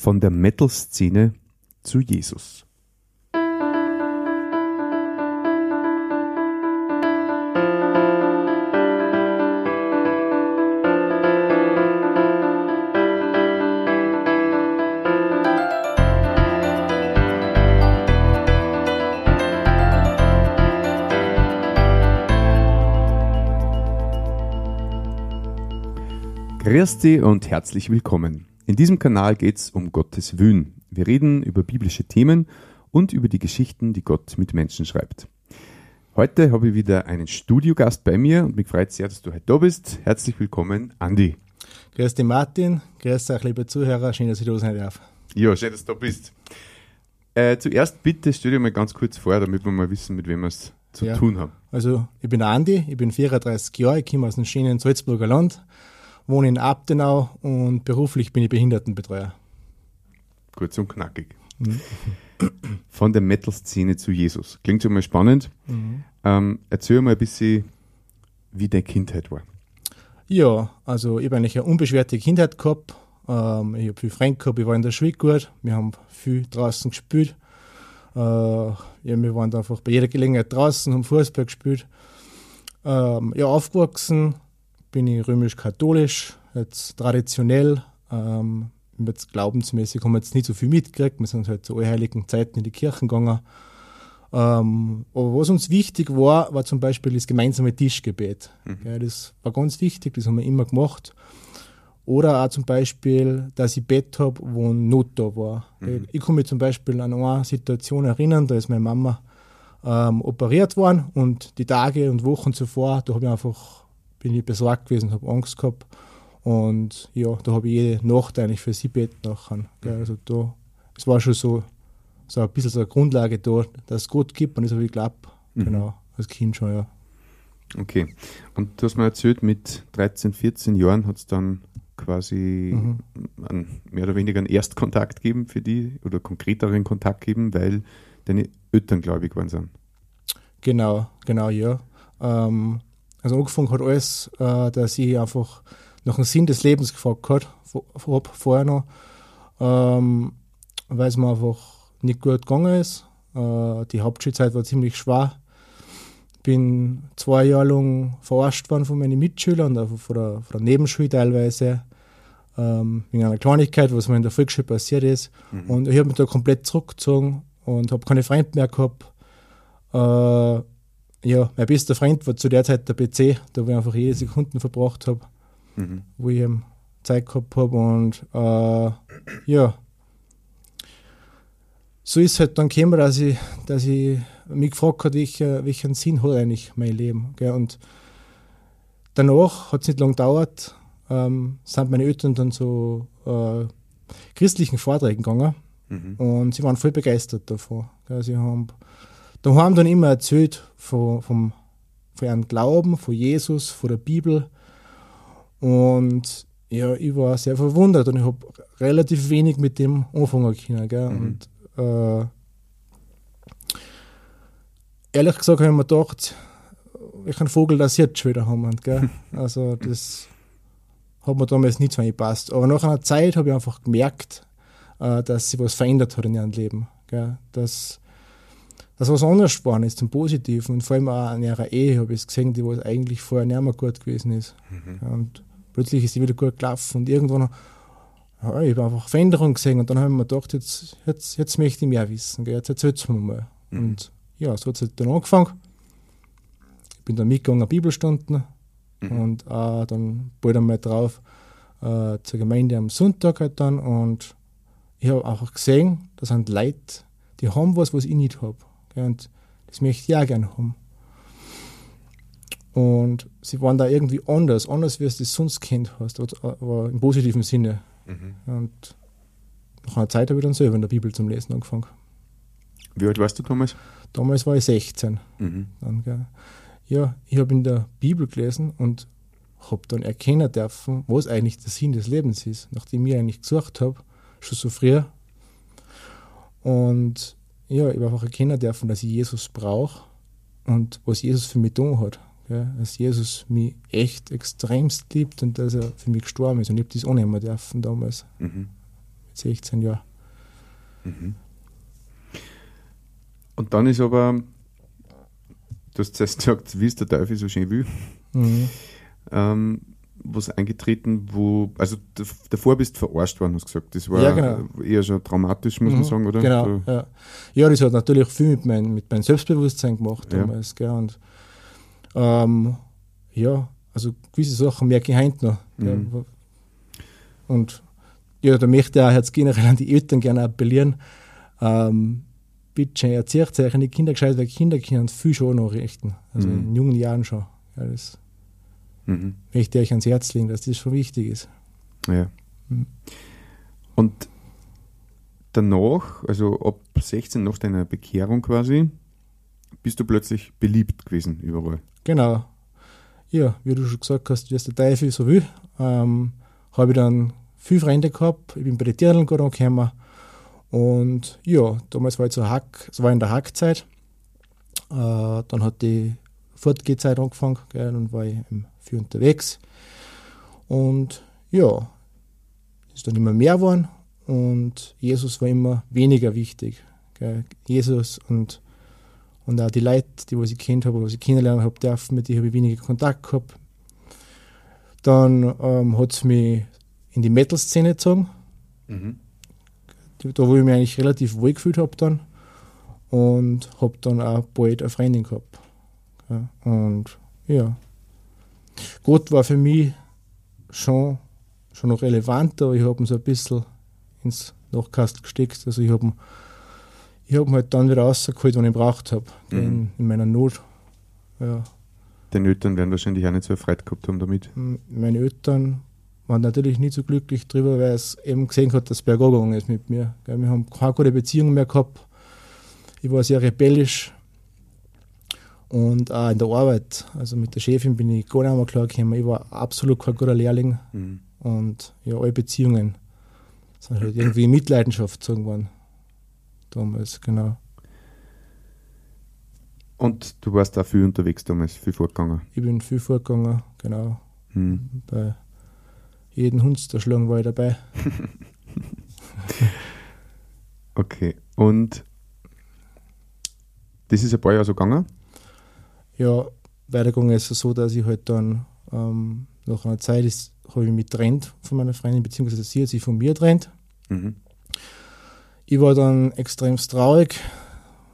von der Metal-Szene zu Jesus. Grüß dich und herzlich willkommen. In diesem Kanal geht es um Gottes Wün. Wir reden über biblische Themen und über die Geschichten, die Gott mit Menschen schreibt. Heute habe ich wieder einen Studiogast bei mir und mich freut sehr, dass du heute da bist. Herzlich willkommen, Andi. Grüß dich, Martin. Grüß euch, liebe Zuhörer. Schön, dass ich da sein darf. Ja, schön, dass du da bist. Äh, zuerst bitte stell dir mal ganz kurz vor, damit wir mal wissen, mit wem wir es zu ja. tun haben. Also, ich bin Andi, ich bin 34 Jahre, ich komme aus dem schönen Salzburger Land wohne in Abtenau und beruflich bin ich Behindertenbetreuer. Kurz und knackig. Mhm. Von der Metal-Szene zu Jesus. Klingt schon mal spannend. Mhm. Ähm, erzähl mal ein bisschen, wie deine Kindheit war. Ja, also ich habe eigentlich eine unbeschwerte Kindheit gehabt. Ähm, ich habe viel Freunde gehabt, ich war in der Schule gut. Wir haben viel draußen gespielt. Äh, ja, wir waren einfach bei jeder Gelegenheit draußen, haben Fußball gespielt. Ähm, ja, aufgewachsen bin ich römisch-katholisch, jetzt traditionell. Ähm, jetzt glaubensmäßig haben wir jetzt nicht so viel mitgekriegt. Wir sind halt zu heiligen Zeiten in die Kirchen gegangen. Ähm, aber was uns wichtig war, war zum Beispiel das gemeinsame Tischgebet. Mhm. Ja, das war ganz wichtig, das haben wir immer gemacht. Oder auch zum Beispiel, dass ich Bett habe, wo ein Not da war. Mhm. Ich, ich kann mich zum Beispiel an eine Situation erinnern, da ist meine Mama ähm, operiert worden und die Tage und Wochen zuvor, da habe ich einfach bin ich besorgt gewesen, habe Angst gehabt. Und ja, da habe ich jede Nacht eigentlich für sie beten nachher. Mhm. Also da, es war schon so, so ein bisschen so eine Grundlage da, dass es Gott gibt und das habe ich geglaubt. Mhm. Genau, als Kind schon, ja. Okay. Und du hast mir erzählt, mit 13, 14 Jahren hat es dann quasi mhm. einen, mehr oder weniger einen Erstkontakt gegeben für die oder konkreteren Kontakt gegeben, weil deine Eltern gläubig waren sind. Genau, genau, ja. Ähm, also angefangen hat alles, äh, dass ich einfach nach dem Sinn des Lebens gefragt habe, vorher noch, ähm, weil es mir einfach nicht gut gegangen ist. Äh, die Hauptschulzeit war ziemlich schwer. Bin zwei Jahre lang verarscht worden von meinen Mitschülern, also von der, von der Nebenschule teilweise, ähm, wegen einer Kleinigkeit, was mir in der Volksschule passiert ist. Mhm. Und ich habe mich da komplett zurückgezogen und habe keine Freunde mehr gehabt. Äh, ja, mein bester Freund war zu der Zeit der PC, da wo ich einfach jede Sekunde verbracht habe, mhm. wo ich eben Zeit gehabt habe und äh, ja, so ist es halt dann gekommen, dass ich, dass ich mich gefragt habe, welcher, welchen Sinn hat eigentlich mein Leben. Gell? Und danach hat es nicht lange gedauert, ähm, sind meine Eltern dann zu äh, christlichen Vorträgen gegangen mhm. und sie waren voll begeistert davon. Gell? Sie haben da haben dann immer erzählt von, vom, von ihrem Glauben, von Jesus, von der Bibel. Und ja, ich war sehr verwundert und ich habe relativ wenig mit dem anfangen können. Gell? Mhm. Und äh, ehrlich gesagt habe ich mir gedacht, welchen Vogel das jetzt schon wieder haben. Gell? Also das hat mir damals nicht so eingepasst. Aber nach einer Zeit habe ich einfach gemerkt, äh, dass sich was verändert hat in ihrem Leben. Gell? Dass dass was anderes geworden ist zum Positiven. Und vor allem auch an ihrer Ehe habe ich es gesehen, die was eigentlich vorher nicht mehr gut gewesen ist. Mhm. Und plötzlich ist sie wieder gut gelaufen und irgendwann ja, ich habe einfach Veränderungen gesehen und dann habe ich mir gedacht, jetzt, jetzt, jetzt möchte ich mehr wissen, gell? jetzt erzählt es mir mal. Mhm. Und ja, so hat es halt dann angefangen. Ich bin dann mitgegangen Bibelstunden mhm. und äh, dann bald einmal drauf äh, zur Gemeinde am Sonntag halt dann und ich habe einfach gesehen, da sind Leute, die haben was, was ich nicht habe. Und das möchte ich auch gerne haben. Und sie waren da irgendwie anders, anders wie du es sonst kennt hast, aber im positiven Sinne. Mhm. Und nach einer Zeit habe ich dann selber in der Bibel zum Lesen angefangen. Wie alt warst du damals? Damals war ich 16. Mhm. Dann, ja, ich habe in der Bibel gelesen und habe dann erkennen dürfen, was eigentlich der Sinn des Lebens ist, nachdem ich eigentlich gesucht habe, schon so früher. Und ja, ich habe einfach erkennen dürfen, dass ich Jesus brauche und was Jesus für mich tun hat. Ja, dass Jesus mich echt extremst liebt und dass er für mich gestorben ist. Und ich habe das auch nicht mehr dürfen damals. Mhm. Mit 16 Jahren. Mhm. Und dann ist aber, du hast zuerst gesagt, wie es der Teufel so schön will, mhm. ähm, was eingetreten, wo, also davor bist du verarscht worden, hast du gesagt. Das war ja, genau. eher schon traumatisch, muss mhm, man sagen, oder? Genau, ja. ja. das hat natürlich viel mit, mein, mit meinem Selbstbewusstsein gemacht damals, ja. gell, und ähm, ja, also gewisse Sachen merke ich heute noch. Mhm. Und ja, da möchte ich auch jetzt generell an die Eltern gerne appellieren. Ähm, bitte erzählt euch an die Kinder gescheit, weil Kinder können viel schon nachrichten. Also mhm. in jungen Jahren schon. Ja, das mhm. möchte ich euch ans Herz legen, dass das schon wichtig ist. Ja. Mhm. Und danach, also ab 16, nach deiner Bekehrung quasi, bist du plötzlich beliebt gewesen überall. Genau. Ja, wie du schon gesagt hast, wie es der Teufel so will, ähm, habe ich dann viele Freunde gehabt. Ich bin bei den Dirndl gekommen. Und ja, damals war ich so Hack, es war in der Hackzeit. Äh, dann hat die Fortgehzeit angefangen gell, und war ich viel unterwegs. Und ja, ist dann immer mehr geworden und Jesus war immer weniger wichtig. Gell. Jesus und, und auch die Leute, die was ich kennt habe, was ich kennenlernen habe dürfen, mit denen habe ich weniger Kontakt gehabt. Dann ähm, hat es mich in die Metal-Szene gezogen. Mhm. Da, wo ich mich eigentlich relativ wohl gefühlt habe dann. Und habe dann auch bald eine Freundin gehabt. Ja, und ja. Gott war für mich schon, schon noch relevant, aber ich habe ihn so ein bisschen ins Nachkast gesteckt. Also ich habe ich hab ihn halt dann wieder rausgeholt, wenn ich ihn braucht habe, mhm. in, in, meiner Not. Ja. Deine Eltern werden wahrscheinlich auch nicht so erfreut gehabt haben damit. Meine Eltern waren natürlich nicht so glücklich drüber, weil es eben gesehen hat, dass es bergab gegangen ist mit mir. Wir haben keine gute Beziehung mehr gehabt. Ich war sehr rebellisch. Und auch in der Arbeit, also mit der Chefin bin ich gar nicht mehr klar gekommen. Ich war absolut kein guter Lehrling. Mhm. Und ja, alle Beziehungen sind halt irgendwie in Mitleidenschaft gezogen worden. Damals, genau. Und du warst da viel unterwegs damals, viel vorgegangen? Ich bin viel vorgegangen, genau. Mhm. Bei jeden Hund der Schlange war ich dabei. okay, und das ist ein paar Jahre so gegangen? Ja, weitergegangen ist es so, dass ich halt dann ähm, nach einer Zeit habe ich mich getrennt von meiner Freundin, beziehungsweise sie hat sich von mir getrennt. Mhm. Ich war dann extrem traurig,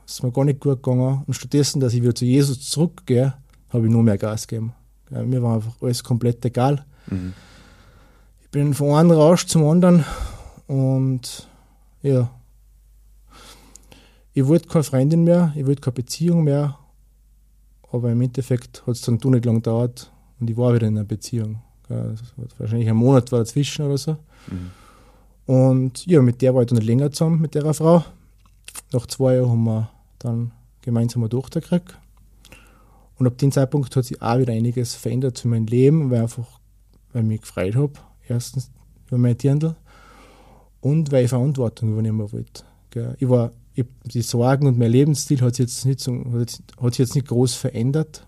es ist mir gar nicht gut gegangen. Und stattdessen, dass ich wieder zu Jesus zurückgehe, habe ich nur mehr Gas gegeben. Ja, mir war einfach alles komplett egal. Mhm bin von einem Rausch zum anderen und ja, ich wollte keine Freundin mehr, ich wollte keine Beziehung mehr, aber im Endeffekt hat es dann doch nicht lange gedauert und ich war wieder in einer Beziehung. wahrscheinlich ein Monat war dazwischen oder so. Mhm. Und ja, mit der war ich dann nicht länger zusammen, mit der Frau. Nach zwei Jahren haben wir dann gemeinsam eine Tochter gekriegt. Und ab dem Zeitpunkt hat sich auch wieder einiges verändert zu meinem Leben, weil, einfach, weil ich mich gefreut habe Erstens über mein Dirndl und weil ich Verantwortung übernehmen wollte. Ich war, die Sorgen und mein Lebensstil hat sich jetzt nicht, so, hat, sich jetzt nicht groß verändert.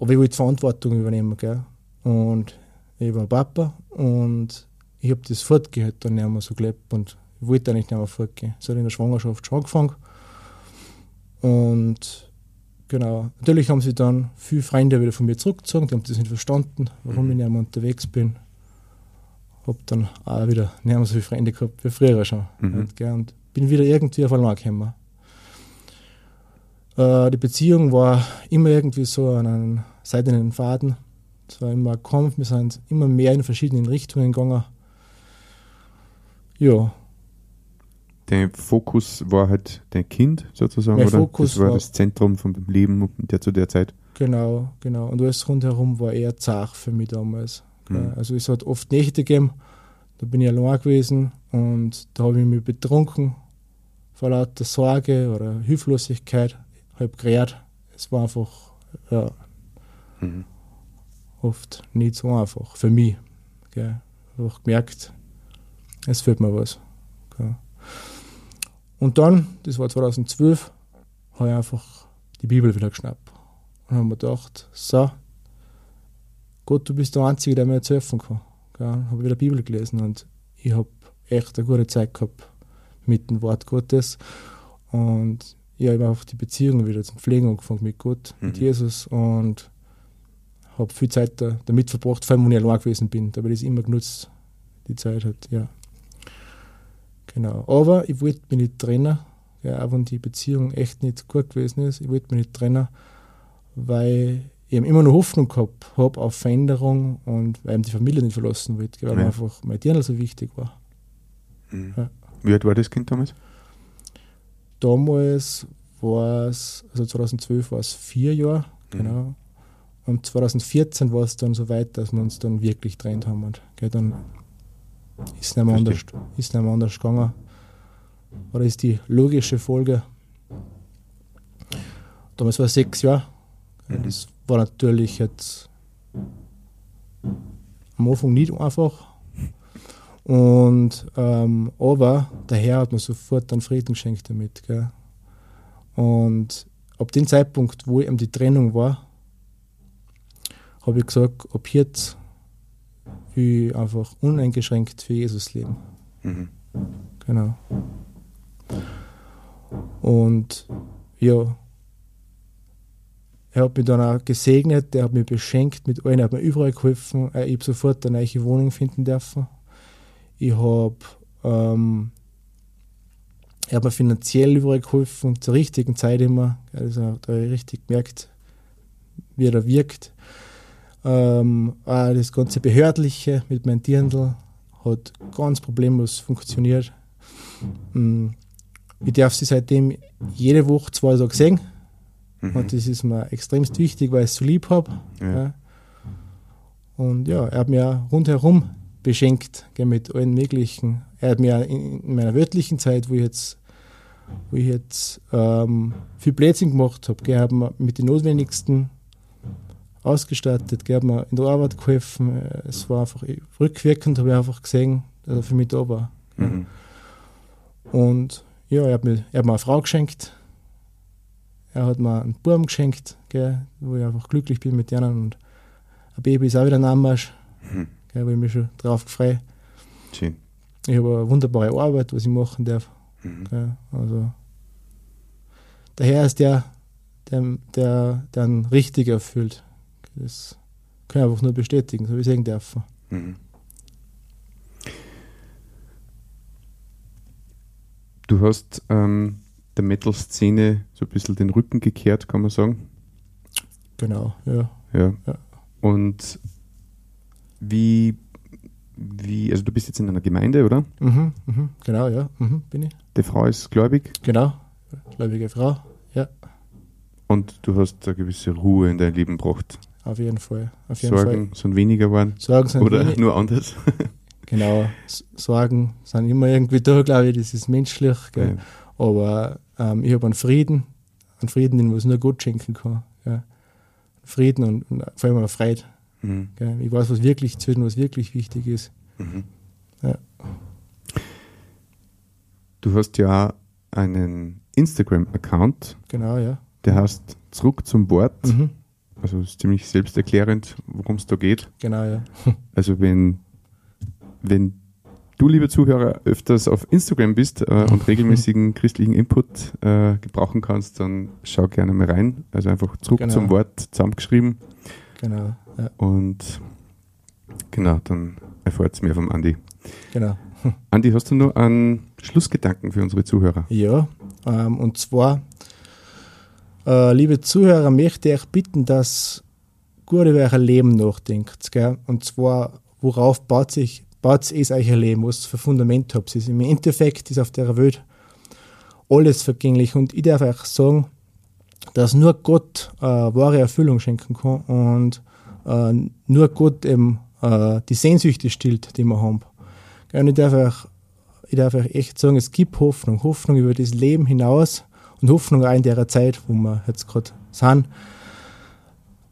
Aber ich wollte Verantwortung übernehmen. Gell? Und ich war Papa und ich habe das fortgehört dann nicht mehr so gelebt und ich wollte eigentlich nicht mehr fortgehen. Es hat in der Schwangerschaft schon angefangen. Und Genau. Natürlich haben sie dann viele Freunde wieder von mir zurückgezogen, die haben das nicht verstanden, warum mhm. ich nicht mehr unterwegs bin. Hab dann auch wieder nicht mehr so viele Freunde gehabt wie früher schon. Mhm. Und, und, bin wieder irgendwie auf allein gekommen. Äh, die Beziehung war immer irgendwie so an einem seidenen Faden. Es war immer ein Kampf, wir sind immer mehr in verschiedenen Richtungen gegangen. Ja, dein Fokus war halt dein Kind sozusagen, mein oder? Fokus das war, war das Zentrum vom Leben der zu der Zeit. Genau, genau. Und alles rundherum war eher zart für mich damals. Mhm. Also es hat oft Nächte gegeben, da bin ich allein gewesen und da habe ich mich betrunken vor lauter Sorge oder Hilflosigkeit, halb gerät. Es war einfach, ja, mhm. oft nicht so einfach für mich. Gell. Einfach gemerkt, es fehlt mir was. Gell. Und dann, das war 2012, habe ich einfach die Bibel wieder geschnappt. Und habe mir gedacht, so, Gott, du bist der Einzige, der mir jetzt helfen kann. Ja, habe wieder die Bibel gelesen und ich habe echt eine gute Zeit gehabt mit dem Wort Gottes. Und ich habe einfach die Beziehung wieder zum Pflegen angefangen mit Gott, mhm. mit Jesus und habe viel Zeit da, damit verbracht, vor allem, wenn ich allein gewesen bin. Da habe ich das immer genutzt, die Zeit hat, ja. Genau. Aber ich wollte mich nicht trennen, ja, auch wenn die Beziehung echt nicht gut gewesen ist. Ich wollte mich nicht trennen, weil ich immer noch Hoffnung gehabt habe auf Veränderung und weil die Familie nicht verlassen wollte, weil ja. mir einfach mein Dirndl so wichtig war. Mhm. Ja. Wie alt war das Kind damals? Damals war es, also 2012 war es vier Jahre, mhm. genau. Und 2014 war es dann so weit, dass wir uns dann wirklich getrennt haben. Und, okay, dann ist es nicht mehr, anders, ist nicht mehr anders gegangen. Oder ist die logische Folge. Damals war es sechs Jahre. Mhm. Das war natürlich jetzt am Anfang nicht einfach. Und, ähm, aber der Herr hat mir sofort dann Frieden geschenkt damit. Gell? Und ab dem Zeitpunkt, wo eben die Trennung war, habe ich gesagt, ab jetzt will ich einfach uneingeschränkt für Jesus leben. Mhm. Genau. Und ja, er hat mich dann auch gesegnet, er hat mich beschenkt mit allen, er hat mir überall geholfen. Äh, ich habe sofort eine neue Wohnung finden dürfen. Ich habe ähm, er hat mir finanziell überall geholfen, zur richtigen Zeit immer. Also da habe ich richtig gemerkt, wie er wirkt. Ähm, das ganze Behördliche mit meinem Dirndl hat ganz problemlos funktioniert. Mm, ich darf sie seitdem jede Woche zwei Tage sehen. Mhm. Und das ist mir extremst wichtig, weil ich es so lieb habe. Ja. Ja. Und ja, er hat mir rundherum beschenkt gell, mit allen möglichen. Er hat mir in meiner wörtlichen Zeit, wo ich jetzt, wo ich jetzt ähm, viel Blödsinn gemacht habe, haben wir mit den notwendigsten ausgestattet, gell, mir in der Arbeit geholfen. Es war einfach rückwirkend, habe ich einfach gesehen, dass er für mich da war. Mhm. Und ja, er hat, mir, er hat mir eine Frau geschenkt. Er hat mir einen Baum geschenkt, gell, wo ich einfach glücklich bin mit denen. Und ein Baby ist auch wieder ein Anmarsch. Mhm. Gell, wo ich mich schon drauf gefreut. Schön. Ich habe eine wunderbare Arbeit, was ich machen darf. Mhm. Gell, also der Herr ist der, der, der, der einen richtig erfüllt. Das kann ich einfach nur bestätigen, so wie ich sagen darf. Mhm. Du hast ähm, der Metal-Szene so ein bisschen den Rücken gekehrt, kann man sagen. Genau, ja. Ja. ja. Und wie, wie, also du bist jetzt in einer Gemeinde, oder? Mhm, mhm, genau, ja, mhm, bin ich. Die Frau ist gläubig? Genau, gläubige Frau, ja. Und du hast eine gewisse Ruhe in dein Leben gebracht? Auf jeden Fall. Auf jeden Sorgen Fall. sind weniger geworden? Sorgen sind Oder wenig. nur anders? genau, Sorgen sind immer irgendwie da, glaube ich, das ist menschlich. Ja. Aber ähm, ich habe einen Frieden, einen Frieden, den was nur Gott schenken kann. Ja. Frieden und, und, vor allem eine Freude. Mhm. Ich weiß, was wirklich zwischen was wirklich wichtig ist. Mhm. Ja. Du hast ja einen Instagram-Account. Genau, ja. Der heißt Zurück zum Wort. Mhm. Also ist ziemlich selbsterklärend, worum es da geht. Genau, ja. Also wenn, wenn du, liebe Zuhörer, öfters auf Instagram bist äh, und regelmäßigen christlichen Input äh, gebrauchen kannst, dann schau gerne mal rein. Also einfach zurück genau. zum Wort zusammengeschrieben. Genau. Ja. Und genau, dann erfahrt es mehr vom Andi. Genau. Andi, hast du noch einen Schlussgedanken für unsere Zuhörer? Ja, ähm, und zwar äh, liebe Zuhörer, möchte ich bitten, dass gut über euer Leben nachdenkt. Gell? Und zwar, worauf baut sich baut es euer Leben, was für Fundament habt. Im Endeffekt ist auf der Welt alles vergänglich und ich darf euch sagen, dass nur Gott äh, wahre Erfüllung schenken kann und äh, nur Gott eben äh, die Sehnsüchte stillt, die wir haben. Und ich darf, euch, ich darf euch echt sagen, es gibt Hoffnung, Hoffnung über das Leben hinaus und Hoffnung auch in der Zeit, wo wir jetzt gerade sind.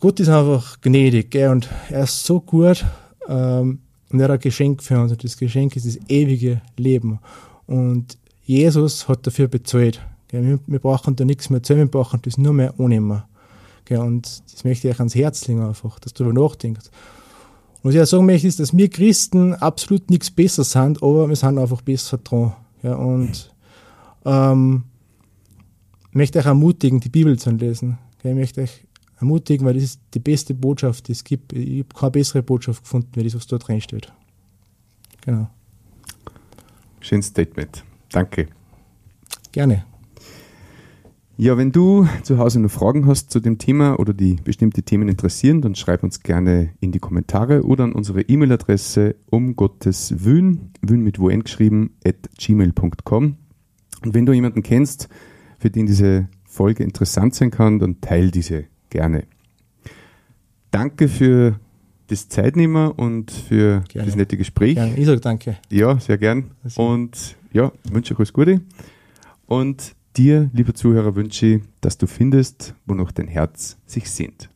Gott ist einfach gnädig gell? und er ist so gut ähm, und er hat ein Geschenk für uns und das Geschenk ist das ewige Leben. Und Jesus hat dafür bezahlt. Wir, brauchen da nichts mehr zu, wir brauchen das nur mehr annehmen. Und das möchte ich euch ans Herz legen einfach, dass du darüber nachdenkst. Was ich auch sagen möchte, ist, dass wir Christen absolut nichts besser sind, aber wir sind einfach besser dran. Und ähm, möchte euch ermutigen, die Bibel zu lesen. Ich möchte euch ermutigen, weil das ist die beste Botschaft, die es gibt. Ich habe keine bessere Botschaft gefunden, wie das, was dort drin steht. Genau. Schönes Statement. Danke. Gerne. Ja, wenn du zu Hause noch Fragen hast zu dem Thema oder die bestimmte Themen interessieren, dann schreib uns gerne in die Kommentare oder an unsere E-Mail-Adresse um Gottes Wün, Wün mit Wun geschrieben, at gmail.com. Und wenn du jemanden kennst, für den diese Folge interessant sein kann, dann teil diese gerne. Danke für das Zeitnehmer und für gerne. das nette Gespräch. Gerne. Ich sage danke. Ja, sehr gern. Und ja, wünsche euch alles Gute. Und dir, lieber Zuhörer, wünsche ich, dass du findest, wo noch dein Herz sich sehnt.